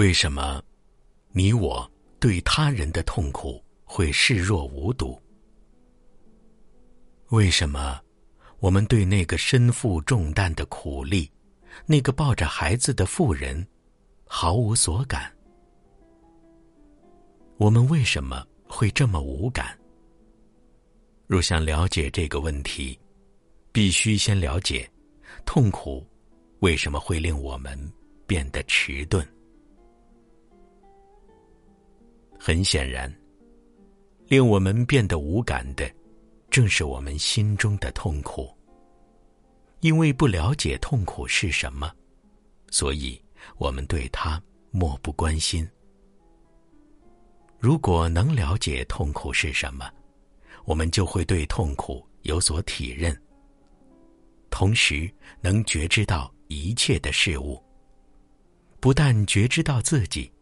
为什么你我对他人的痛苦会视若无睹？为什么我们对那个身负重担的苦力、那个抱着孩子的妇人毫无所感？我们为什么会这么无感？若想了解这个问题，必须先了解痛苦为什么会令我们变得迟钝。很显然，令我们变得无感的，正是我们心中的痛苦。因为不了解痛苦是什么，所以我们对它漠不关心。如果能了解痛苦是什么，我们就会对痛苦有所体认，同时能觉知到一切的事物。不但觉知到自己，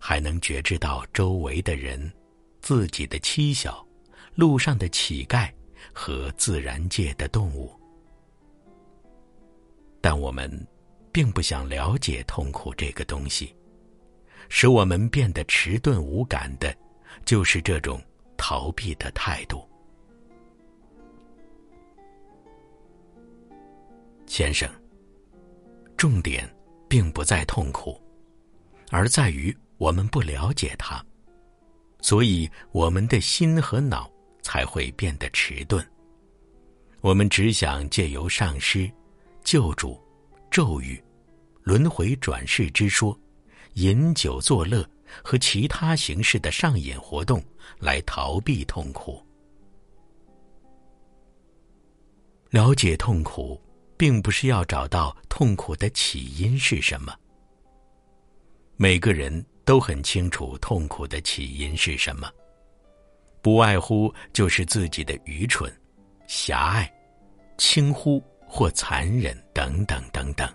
还能觉知到周围的人、自己的妻小、路上的乞丐和自然界的动物。但我们并不想了解痛苦这个东西。使我们变得迟钝无感的，就是这种逃避的态度。先生，重点并不在痛苦，而在于我们不了解它，所以我们的心和脑才会变得迟钝。我们只想借由上师、救主、咒语、轮回转世之说。饮酒作乐和其他形式的上瘾活动来逃避痛苦。了解痛苦，并不是要找到痛苦的起因是什么。每个人都很清楚痛苦的起因是什么，不外乎就是自己的愚蠢、狭隘、轻忽或残忍等等等等。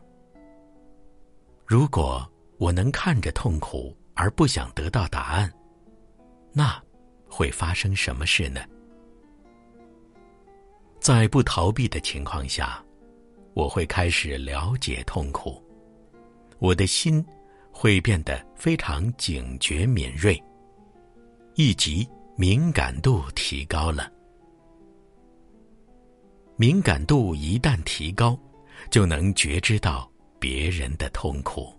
如果。我能看着痛苦而不想得到答案，那会发生什么事呢？在不逃避的情况下，我会开始了解痛苦，我的心会变得非常警觉敏锐，以及敏感度提高了。敏感度一旦提高，就能觉知到别人的痛苦。